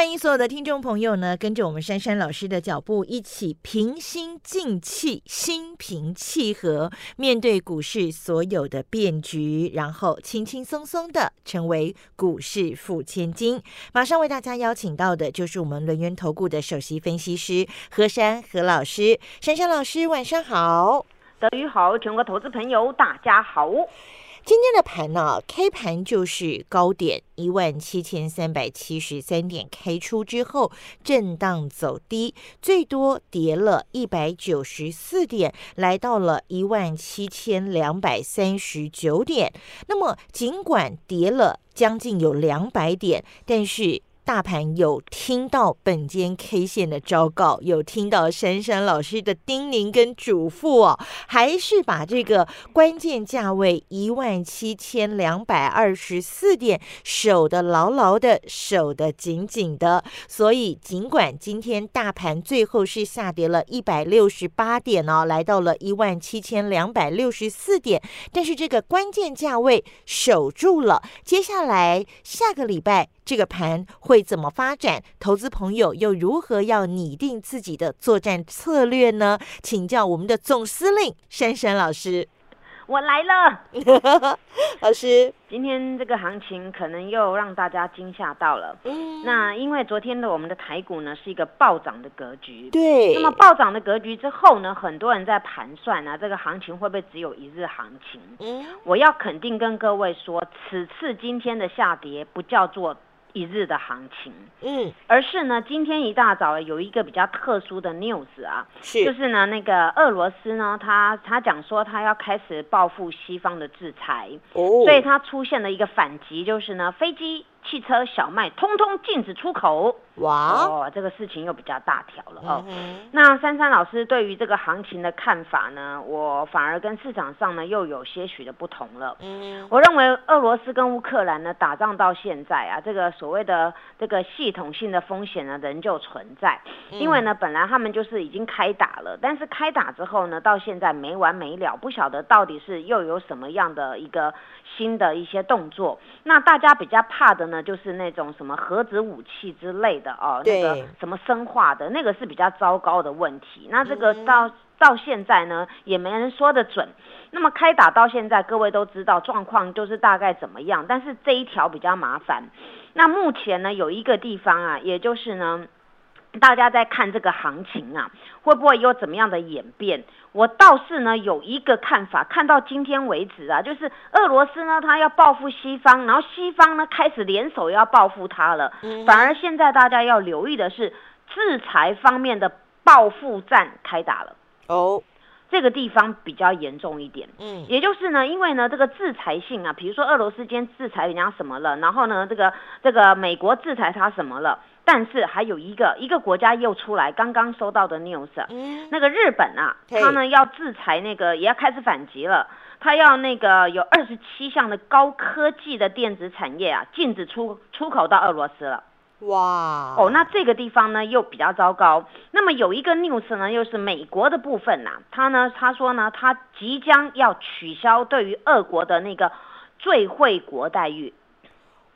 欢迎所有的听众朋友呢，跟着我们珊珊老师的脚步，一起平心静气、心平气和，面对股市所有的变局，然后轻轻松松的成为股市富千金。马上为大家邀请到的就是我们轮源投顾的首席分析师何珊何老师，珊珊老师晚上好，德语好，全国投资朋友大家好。今天的盘呢开盘就是高点一万七千三百七十三点开出之后震荡走低，最多跌了一百九十四点，来到了一万七千两百三十九点。那么尽管跌了将近有两百点，但是。大盘有听到本间 K 线的昭告，有听到珊珊老师的叮咛跟嘱咐哦，还是把这个关键价位一万七千两百二十四点守得牢牢的，守得紧紧的。所以，尽管今天大盘最后是下跌了一百六十八点哦，来到了一万七千两百六十四点，但是这个关键价位守住了。接下来下个礼拜。这个盘会怎么发展？投资朋友又如何要拟定自己的作战策略呢？请教我们的总司令珊珊老师。我来了，老师。今天这个行情可能又让大家惊吓到了。嗯。那因为昨天的我们的台股呢是一个暴涨的格局。对。那么暴涨的格局之后呢，很多人在盘算啊，这个行情会不会只有一日行情？嗯。我要肯定跟各位说，此次今天的下跌不叫做。一日的行情，嗯，而是呢，今天一大早有一个比较特殊的 news 啊，是，就是呢，那个俄罗斯呢，他他讲说他要开始报复西方的制裁，哦，所以他出现了一个反击，就是呢，飞机。汽车、小麦通通禁止出口，哇！哦，这个事情又比较大条了哦。那珊珊老师对于这个行情的看法呢，我反而跟市场上呢又有些许的不同了。嗯，我认为俄罗斯跟乌克兰呢打仗到现在啊，这个所谓的这个系统性的风险呢仍旧存在。因为呢，本来他们就是已经开打了，但是开打之后呢，到现在没完没了，不晓得到底是又有什么样的一个新的一些动作。那大家比较怕的。呢，就是那种什么核子武器之类的哦，那个什么生化的那个是比较糟糕的问题。那这个到到现在呢，也没人说得准。那么开打到现在，各位都知道状况就是大概怎么样。但是这一条比较麻烦。那目前呢，有一个地方啊，也就是呢。大家在看这个行情啊，会不会有怎么样的演变？我倒是呢有一个看法，看到今天为止啊，就是俄罗斯呢，他要报复西方，然后西方呢开始联手要报复他了。反而现在大家要留意的是，制裁方面的报复战开打了。哦，这个地方比较严重一点。嗯，也就是呢，因为呢这个制裁性啊，比如说俄罗斯今天制裁人家什么了，然后呢这个这个美国制裁他什么了。但是还有一个一个国家又出来，刚刚收到的 news，那个日本啊，他呢要制裁那个，也要开始反击了。他要那个有二十七项的高科技的电子产业啊，禁止出出口到俄罗斯了。哇，哦，那这个地方呢又比较糟糕。那么有一个 news 呢，又是美国的部分呐，他呢他说呢，他即将要取消对于俄国的那个最惠国待遇。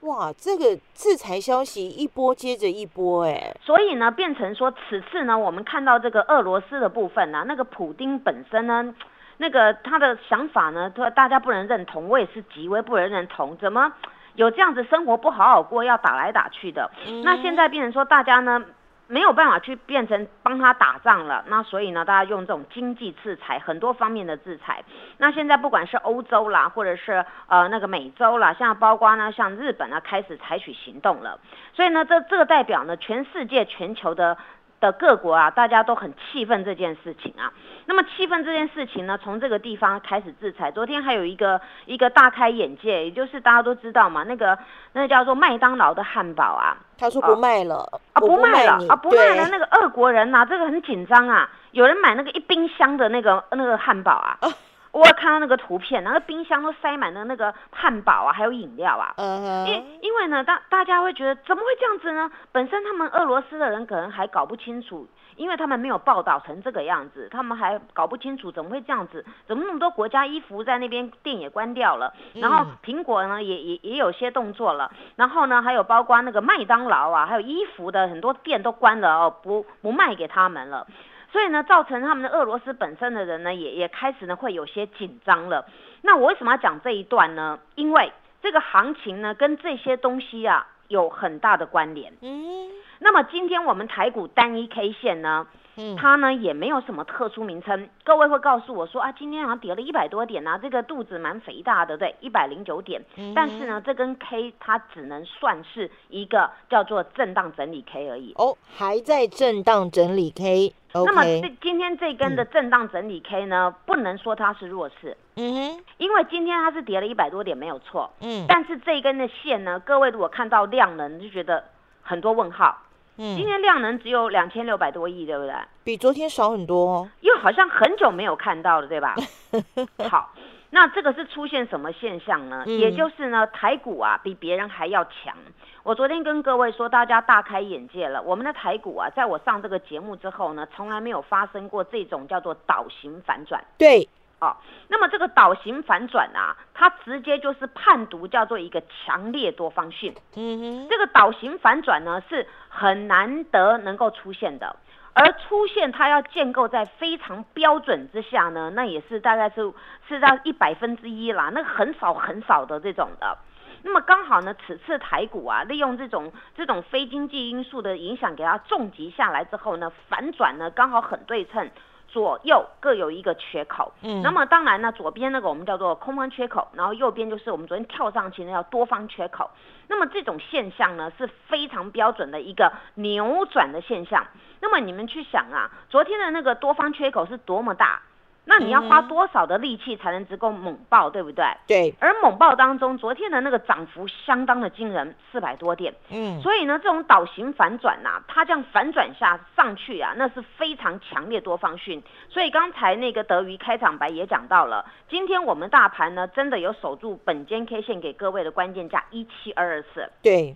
哇，这个制裁消息一波接着一波，哎，所以呢，变成说此次呢，我们看到这个俄罗斯的部分呢，那个普丁本身呢，那个他的想法呢，他大家不能认同，我也是极为不能认同，怎么有这样子生活不好好过，要打来打去的？那现在变成说大家呢？没有办法去变成帮他打仗了，那所以呢，大家用这种经济制裁，很多方面的制裁。那现在不管是欧洲啦，或者是呃那个美洲啦，像包括呢像日本呢，开始采取行动了。所以呢，这这个代表呢，全世界全球的。的各国啊，大家都很气愤这件事情啊。那么气愤这件事情呢，从这个地方开始制裁。昨天还有一个一个大开眼界，也就是大家都知道嘛，那个那个叫做麦当劳的汉堡啊，他说不卖了啊，不卖了啊，不卖了。那个俄国人呐，这个很紧张啊，有人买那个一冰箱的那个那个汉堡啊。我看到那个图片，那个冰箱都塞满了那个汉堡啊，还有饮料啊。嗯因因为呢，大大家会觉得怎么会这样子呢？本身他们俄罗斯的人可能还搞不清楚，因为他们没有报道成这个样子，他们还搞不清楚怎么会这样子，怎么那么多国家衣服在那边店也关掉了，然后苹果呢也也也有些动作了，然后呢还有包括那个麦当劳啊，还有衣服的很多店都关了哦，不不卖给他们了。所以呢，造成他们的俄罗斯本身的人呢，也也开始呢会有些紧张了。那我为什么要讲这一段呢？因为这个行情呢跟这些东西啊有很大的关联。嗯那么今天我们台股单一 K 线呢，嗯，它呢也没有什么特殊名称。各位会告诉我说啊，今天好像跌了一百多点啊，这个肚子蛮肥大的，对，一百零九点。嗯但是呢，这根 K 它只能算是一个叫做震荡整理 K 而已。哦，还在震荡整理 K。那么这今天这根的震荡整理 K 呢，不能说它是弱势，嗯哼，因为今天它是跌了一百多点没有错，嗯但是这一根的线呢，各位如果看到量能就觉得很多问号。今嗯，天量能只有两千六百多亿，对不对？比昨天少很多哦。又好像很久没有看到了，对吧？好，那这个是出现什么现象呢？嗯也就是呢，台股啊比别人还要强。我昨天跟各位说，大家大开眼界了。我们的台股啊，在我上这个节目之后呢，从来没有发生过这种叫做倒型反转。对，哦，那么这个倒型反转啊，它直接就是判读叫做一个强烈多方性。嗯哼，这个倒型反转呢是很难得能够出现的，而出现它要建构在非常标准之下呢，那也是大概是是到一百分之一啦，那很少很少的这种的。那么刚好呢，此次台股啊，利用这种这种非经济因素的影响，给它重击下来之后呢，反转呢刚好很对称，左右各有一个缺口。嗯那么当然呢，左边那个我们叫做空方缺口，然后右边就是我们昨天跳上去那叫多方缺口。那么这种现象呢是非常标准的一个扭转的现象。那么你们去想啊，昨天的那个多方缺口是多么大？那你要花嗯多少的力气才能足够猛爆，对不对？对，而猛爆当中，昨天的那个涨幅相当的惊人，四百多点。嗯，所以呢，这种倒型反转呐、它这样反转下上去啊，那是非常强烈多方讯。所以刚才那个德瑜开场白也讲到了，今天我们大盘呢，真的有守住本间 K 线给各位的关键价一七二二四对，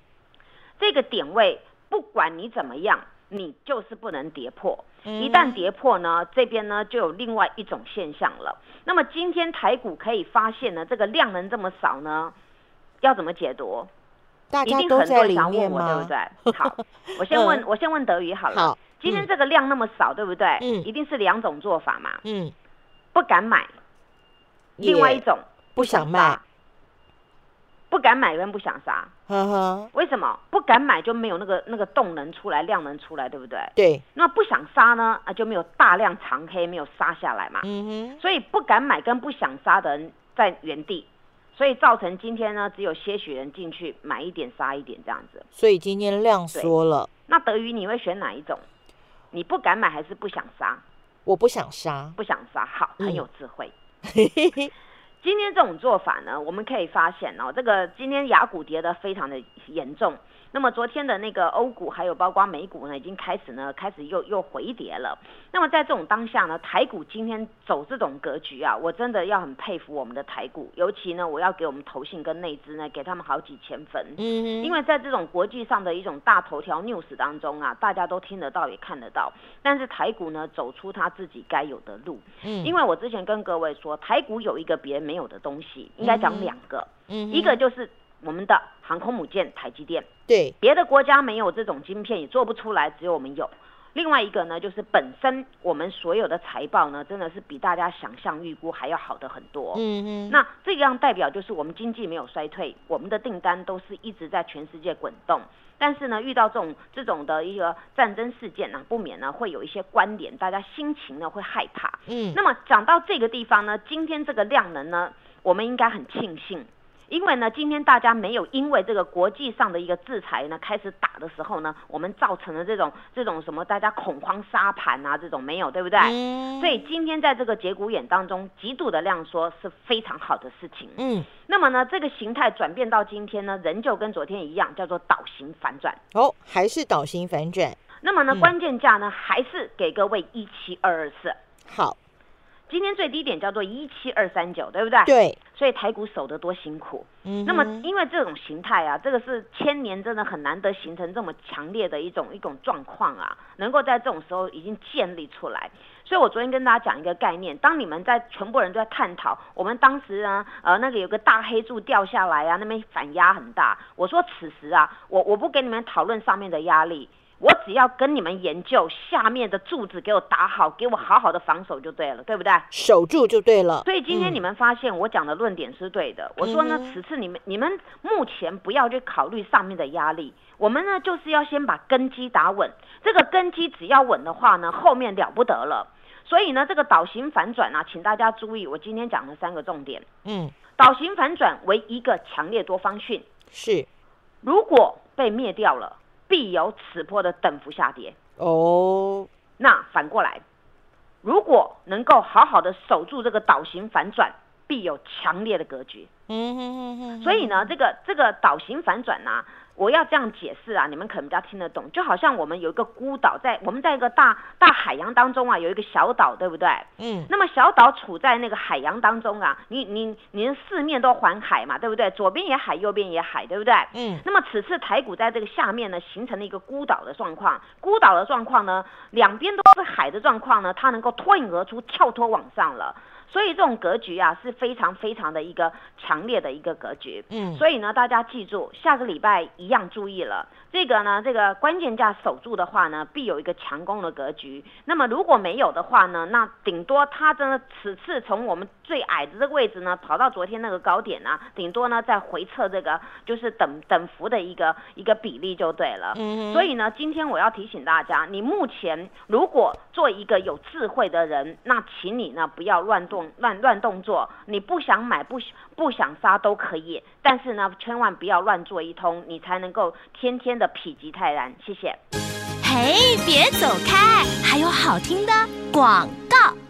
这个点位，不管你怎么样，你就是不能跌破。嗯一旦跌破呢，这边呢就有另外一种现象了。那么今天台股可以发现呢，这个量能这么少呢，要怎么解读？大一定很家都在里多人想问我，面吗？对不对？好，我先问，我先问德宇好了。好，今天这个量那么少，对不对？嗯一定是两种做法嘛，嗯，不敢买，另外一种不想卖，不敢买跟不想杀。呵呵，为什么不敢买就没有那个那个动能出来，量能出来，对不对？对，那不想杀呢，啊就没有大量长黑没有杀下来嘛。嗯哼，所以不敢买跟不想杀的人在原地，所以造成今天呢只有些许人进去买一点杀一点这样子。所以今天量缩了，那德瑜你会选哪一种？你不敢买还是不想杀？我不想杀，不想杀，好，嗯很有智慧。今天这种做法呢，我们可以发现哦，这个今天雅股跌得非常的严重。那么昨天的那个欧股还有包括美股呢，已经开始呢开始又又回跌了。那么在这种当下呢，台股今天走这种格局啊，我真的要很佩服我们的台股，尤其呢，我要给我们投信跟内资呢，给他们好几千分。嗯，因为在这种国际上的一种大头条 news 当中啊，大家都听得到也看得到，但是台股呢走出它自己该有的路。嗯因为我之前跟各位说，台股有一个别人没有的东西，应该讲两个，嗯一个就是我们的航空母舰台积电，对，别的国家没有这种晶片，也做不出来，只有我们有。另外一个呢，就是本身我们所有的财报呢，真的是比大家想象预估还要好的很多。嗯嗯，那这样代表就是我们经济没有衰退，我们的订单都是一直在全世界滚动。但是呢，遇到这种这种的一个战争事件呢、不免呢会有一些关联，大家心情呢会害怕。嗯，那么讲到这个地方呢，今天这个量能呢，我们应该很庆幸，因为呢，今天大家没有因为这个国际上的一个制裁呢开始打的时候呢，我们造成了这种这种什么大家恐慌杀盘啊，这种没有，对不对？嗯所以今天在这个节骨眼当中，极度的量缩是非常好的事情。嗯，那么呢，这个形态转变到今天呢，仍旧跟昨天一样，叫做倒型反转。哦，还是倒型反转，那么呢，嗯关键价呢还是给各位一七二二四。好，今天最低点叫做一七二三九，对不对？对。所以台股守得多辛苦。嗯。那么因为这种形态啊，这个是千年真的很难得形成这么强烈的一种一种状况啊，能够在这种时候已经建立出来。所以我昨天跟大家讲一个概念，当你们在全部人都在探讨，我们当时呢，呃，那个有个大黑柱掉下来啊，那边反压很大。我说此时啊，我我不跟你们讨论上面的压力。我只要跟你们研究下面的柱子给我打好，给我好好的防守就对了，对不对？守住就对了。所以今天你们发现我讲的论点是对的。我说呢，此次你们你们目前不要去考虑上面的压力，我们呢就是要先把根基打稳。这个根基只要稳的话呢，后面了不得了。所以呢，这个倒型反转啊，请大家注意，我今天讲的三个重点。嗯，倒型反转为一个强烈多方讯，是，如果被灭掉了。必有此波的等幅下跌哦。那反过来，如果能够好好的守住这个岛型反转，必有强烈的格局。嗯哼哼哼。所以呢，这个这个岛型反转呢。我要这样解释啊，你们可能比较听得懂。就好像我们有一个孤岛，在我们在一个大大海洋当中啊，有一个小岛，对不对？嗯。那么小岛处在那个海洋当中啊，你你你四面都环海嘛，对不对？左边也海，右边也海，对不对？嗯。那么此次台股在这个下面呢，形成了一个孤岛的状况。孤岛的状况呢，两边都是海的状况呢，它能够脱颖而出，跳脱往上了。所以这种格局啊是非常非常的一个强烈的一个格局，嗯，所以呢大家记住，下个礼拜一样注意了。这个呢，这个关键价守住的话呢，必有一个强攻的格局。那么如果没有的话呢，那顶多它真的此次从我们最矮的这个位置呢，跑到昨天那个高点呢，顶多呢再回撤这个就是等等幅的一个一个比例就对了。嗯。所以呢，今天我要提醒大家，你目前如果做一个有智慧的人，那请你呢不要乱乱乱动作。你不想买不不想杀都可以，但是呢，千万不要乱做一通，你才能够天天。的否极泰然，谢谢。嘿，别走开，还有好听的广告。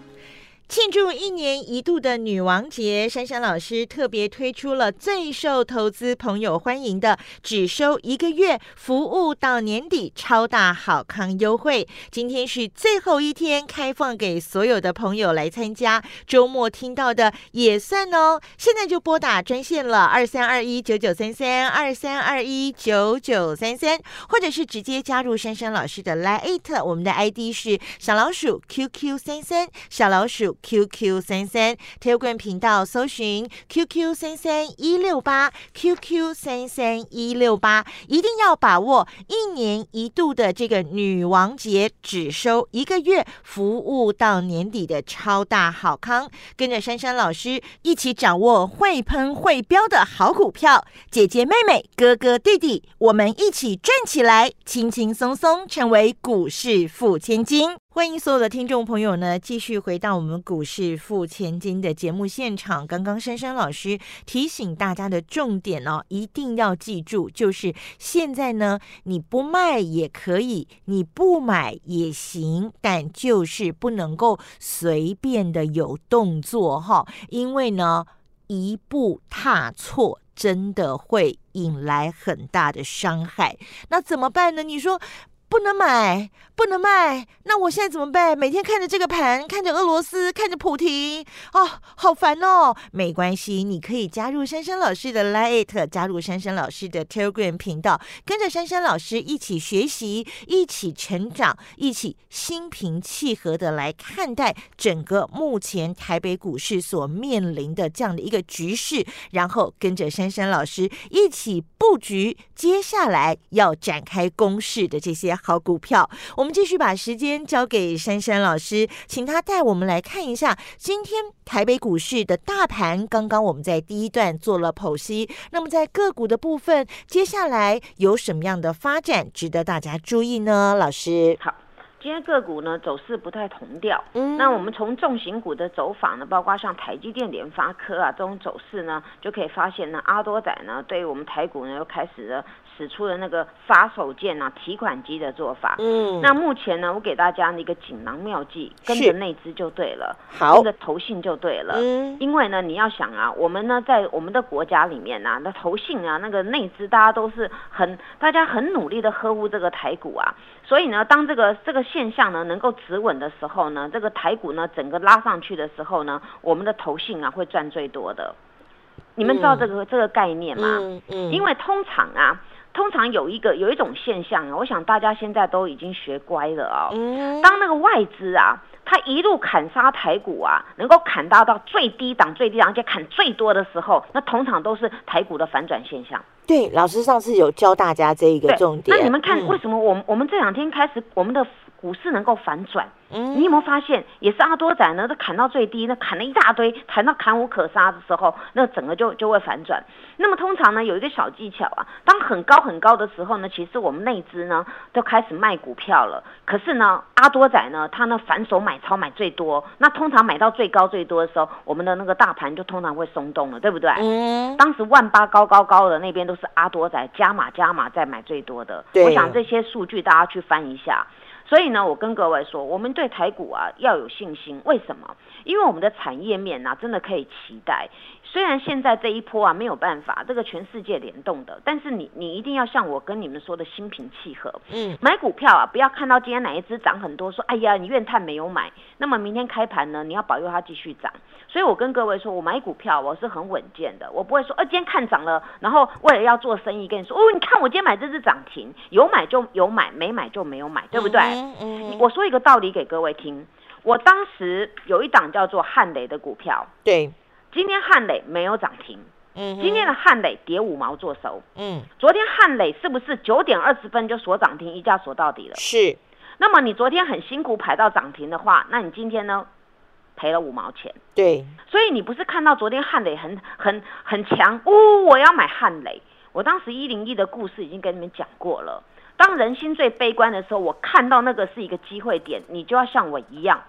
庆祝一年一度的女王节，珊珊老师特别推出了最受投资朋友欢迎的只收一个月，服务到年底超大好康优惠。今天是最后一天，开放给所有的朋友来参加。周末听到的也算哦。现在就拨打专线了，二三二一九九三三二三二一九九三三，或者是直接加入珊珊老师的 Lite，我们的 ID 是小老鼠 QQ 三三小老鼠。QQ 三三 Telegram 频道搜寻 QQ 三三一六八 QQ 三三一六八，一定要把握一年一度的这个女王节，只收一个月，服务到年底的超大好康，跟着珊珊老师一起掌握。会喷会飙的好股票，姐姐妹妹哥哥弟弟，我们一起赚起来，轻轻松松成为股市富千金。欢迎所有的听众朋友呢，继续回到我们股市付千金的节目现场。刚刚珊珊老师提醒大家的重点哦，一定要记住，就是现在呢，你不卖也可以，你不买也行，但就是不能够随便的有动作哈，因为呢，一步踏错，真的会引来很大的伤害。那怎么办呢？你说？不能买，不能卖，那我现在怎么办？每天看着这个盘，看着俄罗斯，看着普提，哦，好烦哦。没关系，你可以加入珊珊老师的 Lite，加入珊珊老师的 Telegram 频道，跟着珊珊老师一起学习，一起成长，一起心平气和的来看待整个目前台北股市所面临的这样的一个局势，然后跟着珊珊老师一起布局接下来要展开攻势的这些。好股票，我们继续把时间交给珊珊老师，请他带我们来看一下今天台北股市的大盘。刚刚我们在第一段做了剖析，那么在个股的部分，接下来有什么样的发展值得大家注意呢？老师，好。今天个股呢走势不太同调，嗯，那我们从重型股的走法呢，包括像台积电、联发科啊这种走势呢，就可以发现呢，阿多仔呢对于我们台股呢又开始了使出了那个杀手锏啊，提款机的做法，嗯，那目前呢，我给大家一个锦囊妙计，跟着内资就对了，好，跟着投信就对了，嗯，因为呢，你要想啊，我们呢在我们的国家里面啊，那投信啊，那个内资大家都是很大家很努力的呵护这个台股啊，所以呢，当这个这个现现象呢能够止稳的时候呢，这个台股呢整个拉上去的时候呢，我们的投信啊会赚最多的。你们知道这个这个概念吗？嗯嗯，因为通常啊，通常有一个有一种现象啊，我想大家现在都已经学乖了哦。嗯当那个外资啊，它一路砍杀台股啊，能够砍到到最低档、最低档，而且砍最多的时候，那通常都是台股的反转现象。对，老师上次有教大家这一个，重点。那你们看，嗯为什么我们我们这两天开始，我们的股市能够反转？嗯你有没有发现，也是阿多仔呢？都砍到最低，那砍了一大堆，砍到砍无可杀的时候，那整个就就会反转。那么通常呢，有一个小技巧啊，当很高很高的时候呢，其实我们内资呢都开始卖股票了。可是呢，阿多仔呢，他呢反手买超买最多，那通常买到最高最多的时候，我们的那个大盘就通常会松动了，对不对？嗯，当时万八高高高的那边都是阿多仔加码加码在买最多的，对我想这些数据大家去翻一下。所以呢，我跟各位说，我们对台股啊要有信心。为什么？因为我们的产业面呢，真的可以期待。虽然现在这一波啊没有办法，这个全世界联动的，但是你你一定要像我跟你们说的心平气和。嗯，买股票啊，不要看到今天哪一只涨很多，说哎呀你怨叹没有买，那么明天开盘呢，你要保佑它继续涨。所以我跟各位说，我买股票我是很稳健的，我不会说，呃，今天看涨了，然后为了要做生意跟你说，哦，你看我今天买这只涨停，有买就有买，没买就没有买，对不对？嗯嗯，我说一个道理给各位听，我当时有一档叫做汉雷的股票，对，今天汉雷没有涨停，嗯，今天的汉雷跌五毛做收，嗯昨天汉雷是不是九点二十分就锁涨停，一价锁到底了？是，那么你昨天很辛苦排到涨停的话，那你今天呢赔了五毛钱。对，所以你不是看到昨天汉磊很很很强，呜、我要买汉磊。我当时一零一的故事已经跟你们讲过了。当人心最悲观的时候，我看到那个是一个机会点，你就要像我一样，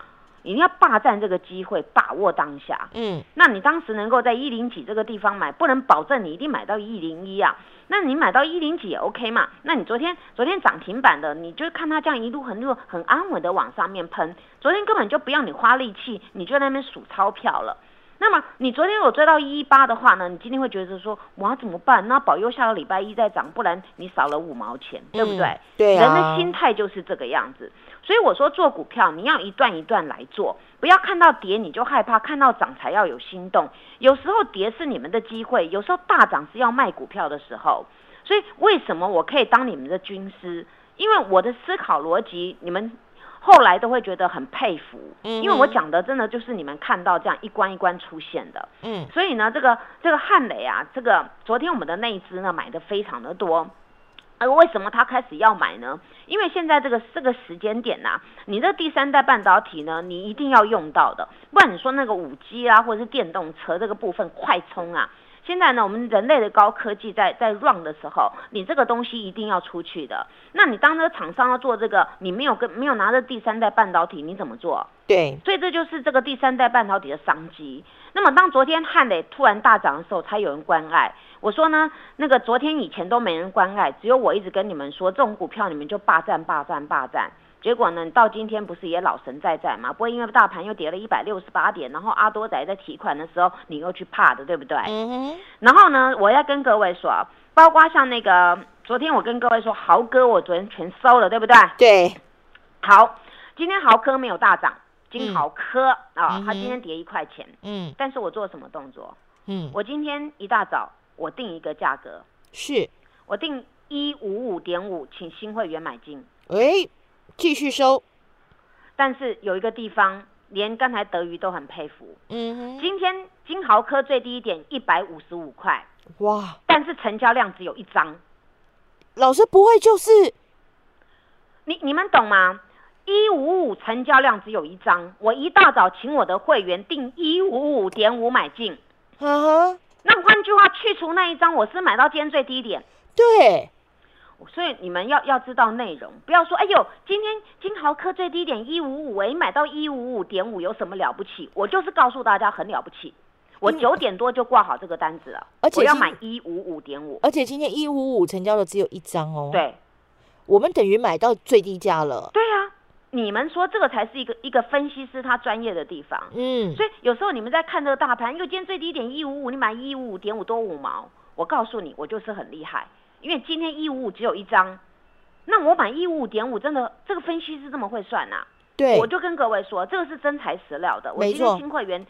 你要霸占这个机会，把握当下。嗯那你当时能够在一零几这个地方买，不能保证你一定买到一零一啊。那你买到一零几也 OK 嘛？那你昨天昨天涨停板的，你就看它这样一路很路很安稳的往上面喷，昨天根本就不要你花力气，你就在那边数钞票了。那么你昨天有追到一一八的话呢，你今天会觉得说我要怎么办？那保佑下个礼拜一再涨，不然你少了五毛钱，对不对？嗯对啊人的心态就是这个样子。所以我说做股票你要一段一段来做，不要看到跌你就害怕，看到涨才要有心动。有时候跌是你们的机会，有时候大涨是要卖股票的时候。所以为什么我可以当你们的军师？因为我的思考逻辑，你们后来都会觉得很佩服，嗯因为我讲的真的就是你们看到这样一关一关出现的。嗯所以呢，这个这个汉雷啊，这个昨天我们的那一只呢买的非常的多。而为什么他开始要买呢？因为现在这个这个时间点呐、你这第三代半导体呢，你一定要用到的，不然你说那个五 G 啊，或者是电动车这个部分快充啊，现在呢，我们人类的高科技在在 run 的时候，你这个东西一定要出去的。那你当这个厂商要做这个，你没有跟没有拿着第三代半导体，你怎么做？对，所以这就是这个第三代半导体的商机。那么当昨天汉磊突然大涨的时候，才有人关爱。我说呢，那个昨天以前都没人关爱，只有我一直跟你们说，这种股票你们就霸占、霸占、霸占。结果呢，到今天不是也老神在在吗？不会因为大盘又跌了一百六十八点，然后阿多仔在提款的时候，你又去怕的，对不对？嗯哼，然后呢，我要跟各位说啊，包括像那个昨天我跟各位说，豪哥我昨天全收了，对不对？对，好，今天豪哥没有大涨，金豪科、啊嗯，它今天跌一块钱，嗯。但是我做什么动作？嗯，我今天一大早我定一个价格，是，我定一五五点五，请新会员买进。喂，继续收，但是有一个地方，连刚才德瑜都很佩服，嗯哼，今天金豪科最低点一百五十五块，哇，但是成交量只有一张，老师不会就是，你你们懂吗？一五五成交量只有一张，我一大早请我的会员定一五五点五买进。那换句话，去除那一张，我是买到今天最低点。对，所以你们要要知道内容，不要说哎呦，今天金豪科最低点一五五，哎，买到一五五点五有什么了不起？我就是告诉大家很了不起。我九点多就挂好这个单子了，而且我要买一五五点五。而且今天一五五成交的只有一张哦，，对我们等于买到最低价了，对啊，你们说这个才是一个一个分析师他专业的地方。嗯，所以有时候你们在看这个大盘，因为今天最低点一五五，你买一五五点五多五毛，我告诉你，我就是很厉害，因为今天一五五只有一张，那我买一五五点五，真的这个分析师这么会算呐？对，我就跟各位说，这个是真材实料的。我今天新会员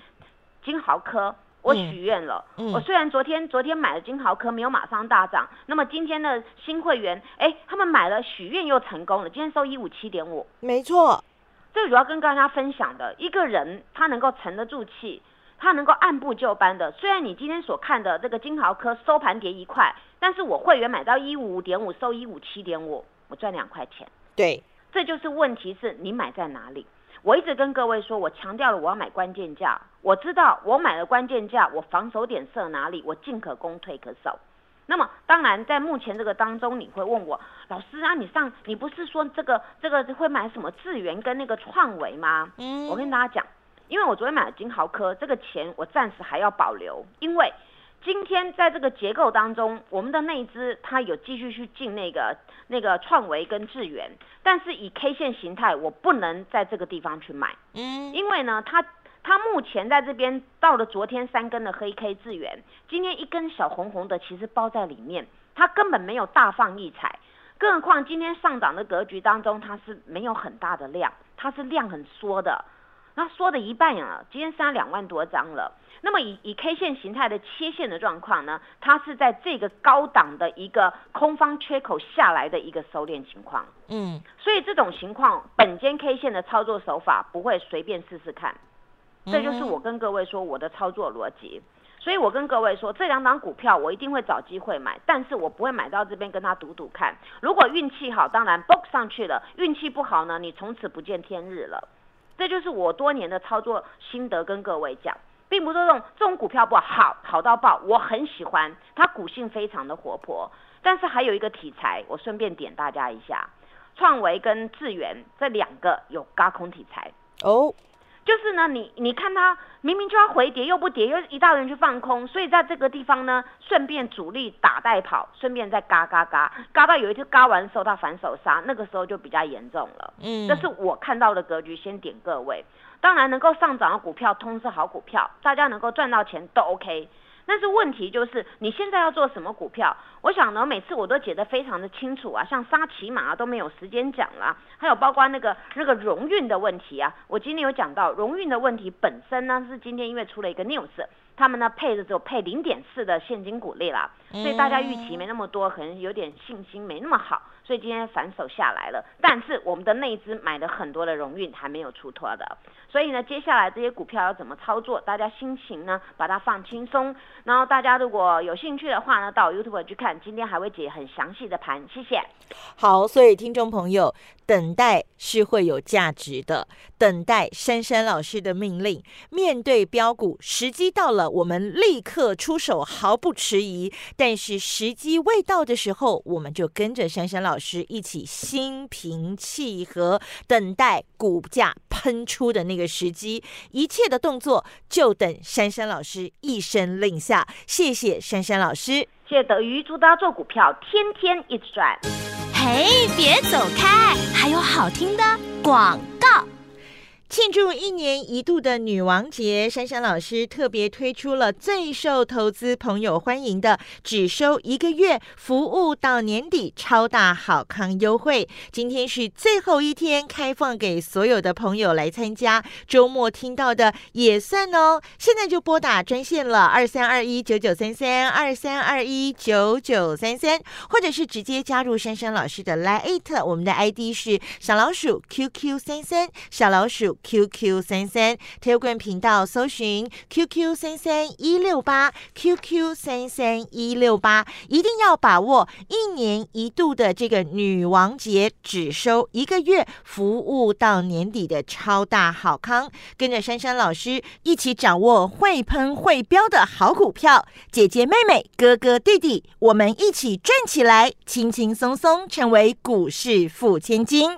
金豪科，我许愿了。我虽然昨天昨天买了金豪科，没有马上大涨，那么今天的新会员，哎，他们买了许愿又成功了，今天收一五七点五。没错，这个主要跟大家分享的，一个人他能够沉得住气，他能够按部就班的。虽然你今天所看的这个金豪科收盘跌一块，但是我会员买到一五五点五，收一五七点五，我赚两块钱。对。这就是问题，是你买在哪里？我一直跟各位说，我强调了我要买关键价。我知道我买了关键价，我防守点设哪里，我进可攻，退可守。那么当然，在目前这个当中，你会问我，老师啊，你上你不是说这个这个会买什么智源跟那个创维吗？嗯，我跟大家讲，因为我昨天买了金豪科，这个钱我暂时还要保留，因为。今天在这个结构当中，我们的内资它有继续去进那个那个创维跟智源，但是以 K 线形态，我不能在这个地方去买，嗯，因为呢，它它目前在这边到了昨天三根的黑 K 智源，今天一根小红红的，其实包在里面，它根本没有大放异彩，更何况今天上涨的格局当中，它是没有很大的量，它是量很缩的，那缩的一半呀，今天杀两万多张了。那么以以 K 线形态的切线的状况呢，它是在这个高档的一个空方缺口下来的一个收敛情况，嗯，所以这种情况，本间 K 线的操作手法不会随便试试看，这就是我跟各位说我的操作逻辑。所以我跟各位说，这两档股票我一定会找机会买，但是我不会买到这边跟他赌赌看。如果运气好，当然 book 上去了；运气不好呢，你从此不见天日了。这就是我多年的操作心得，跟各位讲。并不是这种这种股票不好，好到爆，我很喜欢，它股性非常的活泼。但是还有一个题材，我顺便点大家一下，创维跟智源这两个有高空题材哦。就是呢，你你看它明明就要回跌，又不跌，又一大人去放空，所以在这个地方呢，顺便主力打带跑，顺便再嘎嘎嘎，嘎到有一次嘎完时候，它反手杀，那个时候就比较严重了。嗯，这是我看到的格局，先点各位。当然，能够上涨的股票，通是好股票，大家能够赚到钱都 OK。但是问题就是，你现在要做什么股票？我想呢，每次我都解得非常的清楚啊，像沙琪玛啊都没有时间讲了，还有包括那个那个荣运的问题啊，我今天有讲到荣运的问题本身呢，是今天因为出了一个 news，他们呢配的只有配零点四的现金股利啦，所以大家预期没那么多，可能有点信心没那么好。所以今天反手下来了，但是我们的内资买了很多的荣运还没有出脱的，所以呢，接下来这些股票要怎么操作？大家心情呢，把它放轻松。然后大家如果有兴趣的话呢，到 YouTube 去看，今天还会解很详细的盘。谢谢。好，所以听众朋友，等待是会有价值的，等待珊珊老师的命令，面对标股，时机到了，我们立刻出手，毫不迟疑。但是时机未到的时候，我们就跟着珊珊老。一起心平气和等待股价喷出的那个时机，一切的动作就等珊珊老师一声令下。谢谢珊珊老师，谢谢德瑜，祝大家做股票天天一直赚。嘿，别走开，还有好听的广告。庆祝一年一度的女王节，珊珊老师特别推出了最受投资朋友欢迎的只收一个月，服务到年底超大好康优惠。今天是最后一天，开放给所有的朋友来参加。周末听到的也算哦。现在就拨打专线了，二三二一九九三三二三二一九九三三，或者是直接加入珊珊老师的 Lite，我们的 ID 是小老鼠 QQ 三三小老鼠。QQ 三三 Telegram 频道搜寻 QQ 三三一六八 QQ 三三一六八，一定要把握一年一度的这个女王节，只收一个月，服务到年底的超大好康，跟着珊珊老师一起掌握会喷会飙的好股票，姐姐妹妹哥哥弟弟，我们一起赚起来，轻轻松松成为股市富千金。